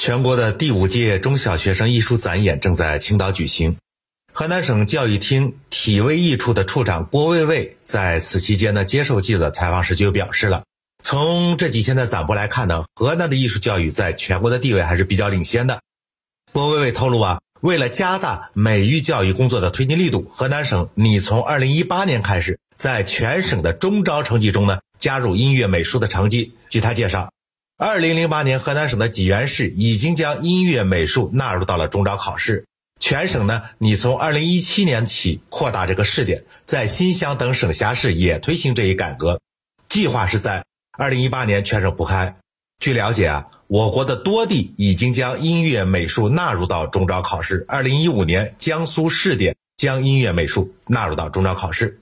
全国的第五届中小学生艺术展演正在青岛举行。河南省教育厅体卫艺处的处长郭卫卫在此期间呢接受记者采访时就表示了，从这几天的展播来看呢，河南的艺术教育在全国的地位还是比较领先的。郭卫卫透露啊，为了加大美育教育工作的推进力度，河南省拟从二零一八年开始，在全省的中招成绩中呢加入音乐美术的成绩。据他介绍。二零零八年，河南省的济源市已经将音乐美术纳入到了中招考试。全省呢，你从二零一七年起扩大这个试点，在新乡等省辖市也推行这一改革，计划是在二零一八年全省铺开。据了解啊，我国的多地已经将音乐美术纳入到中招考试。二零一五年，江苏试点将音乐美术纳入到中招考试。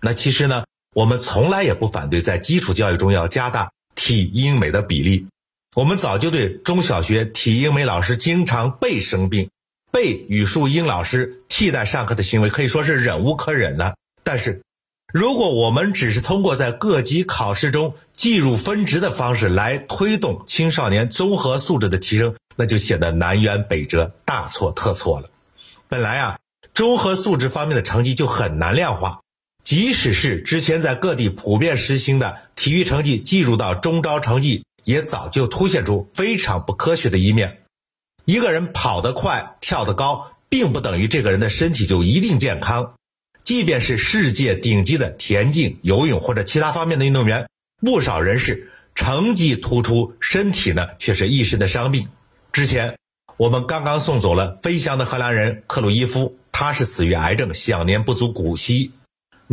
那其实呢，我们从来也不反对在基础教育中要加大。体英美的比例，我们早就对中小学体英美老师经常被生病、被语数英老师替代上课的行为可以说是忍无可忍了。但是，如果我们只是通过在各级考试中计入分值的方式来推动青少年综合素质的提升，那就显得南辕北辙、大错特错了。本来啊，综合素质方面的成绩就很难量化。即使是之前在各地普遍实行的体育成绩计入到中招成绩，也早就凸显出非常不科学的一面。一个人跑得快、跳得高，并不等于这个人的身体就一定健康。即便是世界顶级的田径、游泳或者其他方面的运动员，不少人士成绩突出，身体呢却是一身的伤病。之前我们刚刚送走了飞翔的荷兰人克鲁伊夫，他是死于癌症，享年不足古稀。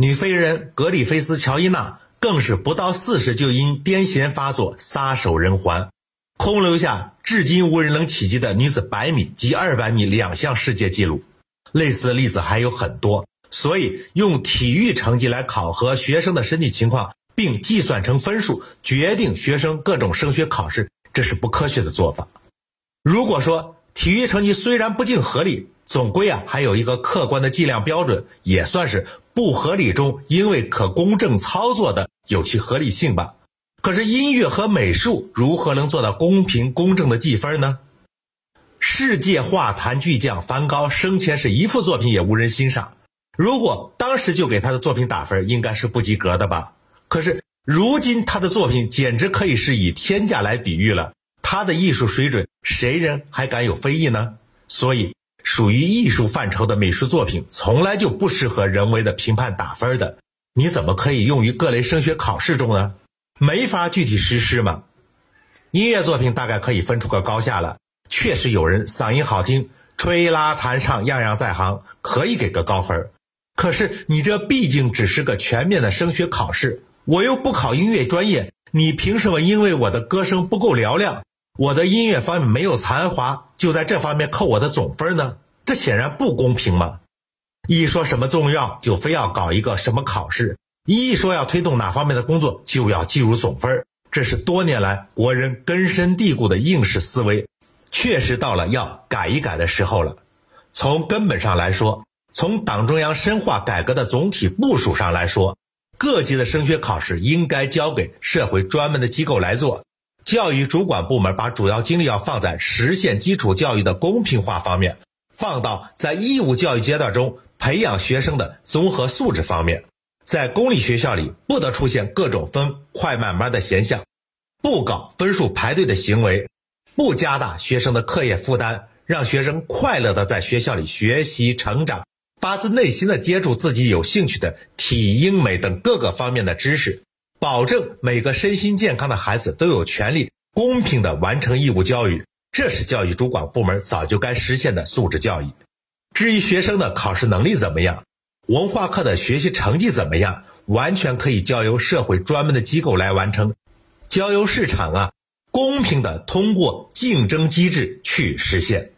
女飞人格里菲斯·乔伊娜更是不到四十就因癫痫发作撒手人寰，空留下至今无人能企及的女子百米及二百米两项世界纪录。类似的例子还有很多，所以用体育成绩来考核学生的身体情况，并计算成分数决定学生各种升学考试，这是不科学的做法。如果说体育成绩虽然不尽合理，总归啊还有一个客观的计量标准，也算是。不合理中，因为可公正操作的有其合理性吧。可是音乐和美术如何能做到公平公正的计分呢？世界画坛巨匠梵高生前是一幅作品也无人欣赏，如果当时就给他的作品打分，应该是不及格的吧。可是如今他的作品简直可以是以天价来比喻了，他的艺术水准，谁人还敢有非议呢？所以。属于艺术范畴的美术作品，从来就不适合人为的评判打分的。你怎么可以用于各类升学考试中呢？没法具体实施嘛。音乐作品大概可以分出个高下了。确实有人嗓音好听，吹拉弹唱样样在行，可以给个高分。可是你这毕竟只是个全面的升学考试，我又不考音乐专业，你凭什么因为我的歌声不够嘹亮？我的音乐方面没有才华，就在这方面扣我的总分呢？这显然不公平嘛！一说什么重要，就非要搞一个什么考试；一说要推动哪方面的工作，就要计入总分。这是多年来国人根深蒂固的应试思维，确实到了要改一改的时候了。从根本上来说，从党中央深化改革的总体部署上来说，各级的升学考试应该交给社会专门的机构来做。教育主管部门把主要精力要放在实现基础教育的公平化方面，放到在义务教育阶段中培养学生的综合素质方面。在公立学校里，不得出现各种分快慢班的现象，不搞分数排队的行为，不加大学生的课业负担，让学生快乐的在学校里学习成长，发自内心的接触自己有兴趣的体英美等各个方面的知识。保证每个身心健康的孩子都有权利公平地完成义务教育，这是教育主管部门早就该实现的素质教育。至于学生的考试能力怎么样，文化课的学习成绩怎么样，完全可以交由社会专门的机构来完成，交由市场啊，公平的通过竞争机制去实现。